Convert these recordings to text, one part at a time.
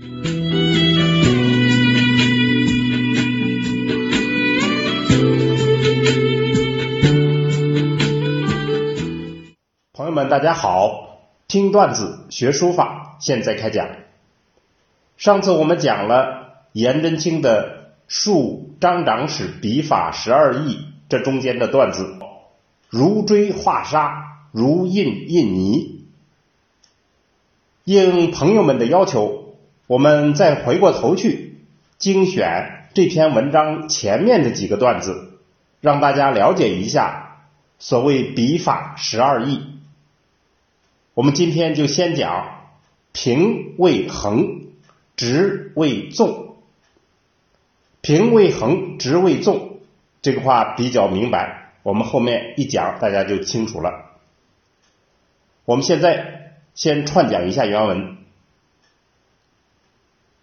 朋友们，大家好！听段子学书法，现在开讲。上次我们讲了颜真卿的述张长史笔法十二意，这中间的段子，如锥画沙，如印印泥。应朋友们的要求，我们再回过头去精选这篇文章前面的几个段子，让大家了解一下所谓笔法十二意。我们今天就先讲平为横，直为纵。平为横，直为纵，这个话比较明白，我们后面一讲大家就清楚了。我们现在先串讲一下原文。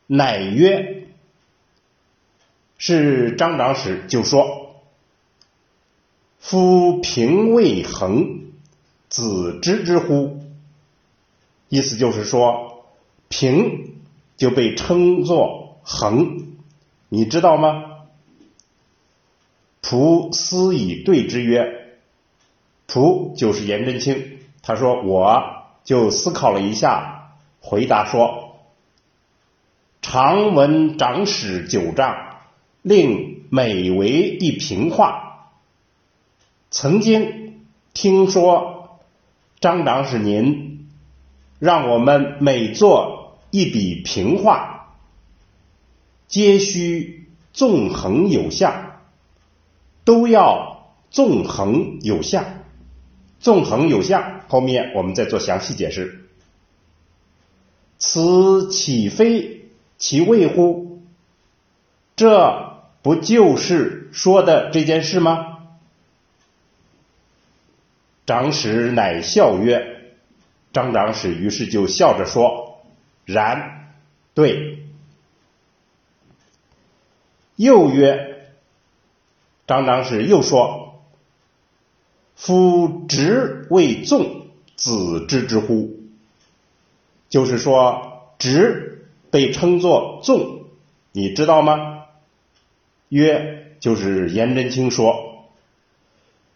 乃曰：“是张长史就说，夫平为横，子知之乎？”意思就是说，平就被称作恒，你知道吗？仆思以对之曰：“仆就是颜真卿。”他说：“我就思考了一下，回答说：‘常闻长史九丈，令每为一平画。’曾经听说张长史您。”让我们每做一笔平画，皆需纵横有向，都要纵横有向。纵横有向，后面我们再做详细解释。此岂非其谓乎？这不就是说的这件事吗？长史乃笑曰。张长史于是就笑着说：“然，对。”又曰：“张长史又说：‘夫直为纵，子知之乎？’就是说，直被称作纵，你知道吗？”曰：“就是颜真卿说，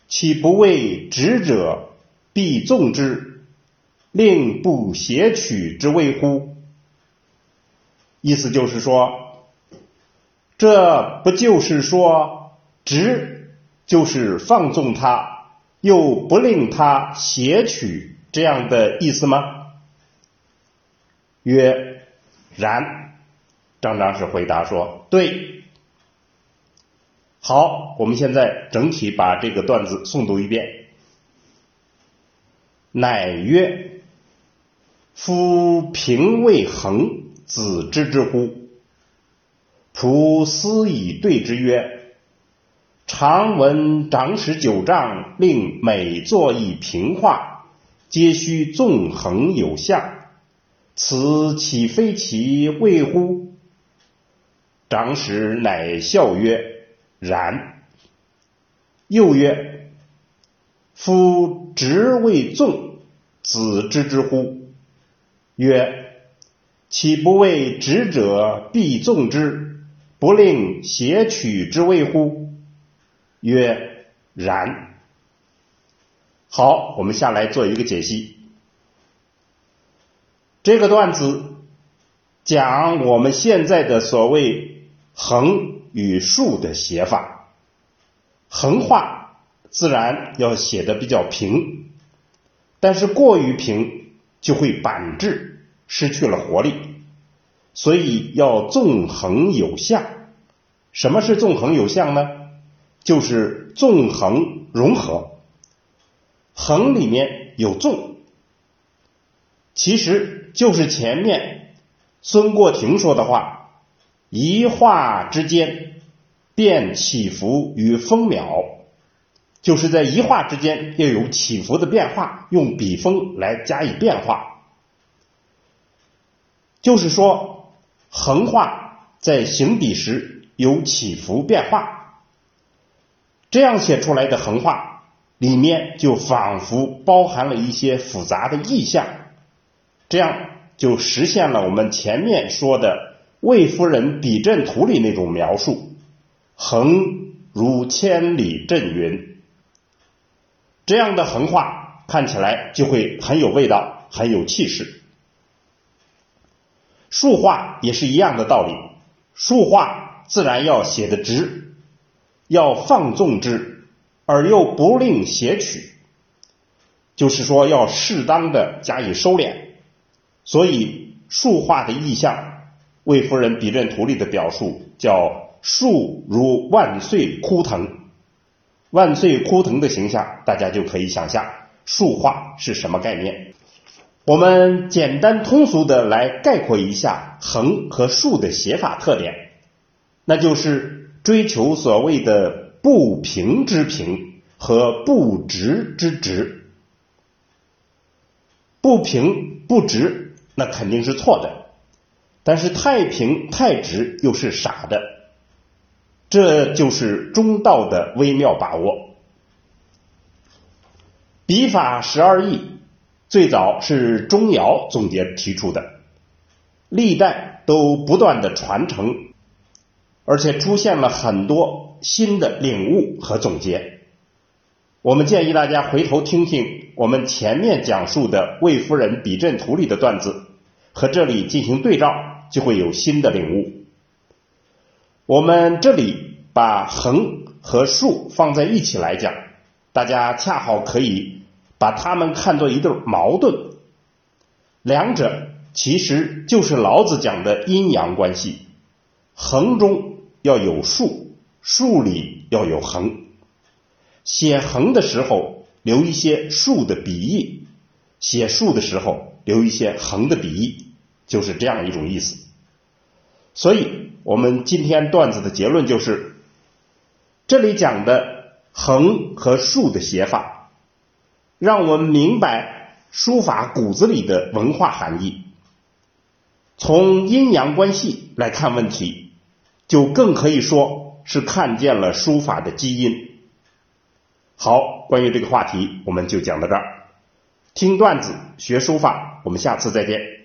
岂不为直者必纵之？”令不谐取之谓乎？意思就是说，这不就是说，直就是放纵他，又不令他谐曲这样的意思吗？曰：然。张长史回答说：对。好，我们现在整体把这个段子诵读一遍。乃曰。夫平未恒，子知之乎？仆思以对之曰：“常闻长史九丈，令每作一平画，皆须纵横有象。此岂非其谓乎？”长史乃笑曰：“然。”又曰：“夫直为纵，子知之乎？”曰：岂不为直者必纵之，不令邪曲之谓乎？曰：然。好，我们下来做一个解析。这个段子讲我们现在的所谓横与竖的写法，横画自然要写的比较平，但是过于平。就会板滞，失去了活力，所以要纵横有向。什么是纵横有向呢？就是纵横融合，横里面有纵，其实就是前面孙过庭说的话：一画之间，便起伏与风秒。就是在一画之间要有起伏的变化，用笔锋来加以变化。就是说，横画在行笔时有起伏变化，这样写出来的横画里面就仿佛包含了一些复杂的意象，这样就实现了我们前面说的《魏夫人笔阵图》里那种描述：横如千里阵云。这样的横画看起来就会很有味道，很有气势。竖画也是一样的道理，竖画自然要写得直，要放纵之，而又不令斜曲，就是说要适当的加以收敛。所以竖画的意象，《魏夫人笔阵图》里的表述叫“竖如万岁枯藤”，万岁枯藤的形象，大家就可以想象竖画是什么概念。我们简单通俗的来概括一下横和竖的写法特点，那就是追求所谓的不平之平和不直之直。不平不直，那肯定是错的；但是太平太直又是傻的，这就是中道的微妙把握。笔法十二义。最早是钟繇总结提出的，历代都不断的传承，而且出现了很多新的领悟和总结。我们建议大家回头听听我们前面讲述的《魏夫人笔阵图》里的段子，和这里进行对照，就会有新的领悟。我们这里把横和竖放在一起来讲，大家恰好可以。把它们看作一对矛盾，两者其实就是老子讲的阴阳关系。横中要有竖，竖里要有横。写横的时候留一些竖的笔意，写竖的时候留一些横的笔意，就是这样一种意思。所以，我们今天段子的结论就是，这里讲的横和竖的写法。让我们明白书法骨子里的文化含义。从阴阳关系来看问题，就更可以说是看见了书法的基因。好，关于这个话题，我们就讲到这儿。听段子学书法，我们下次再见。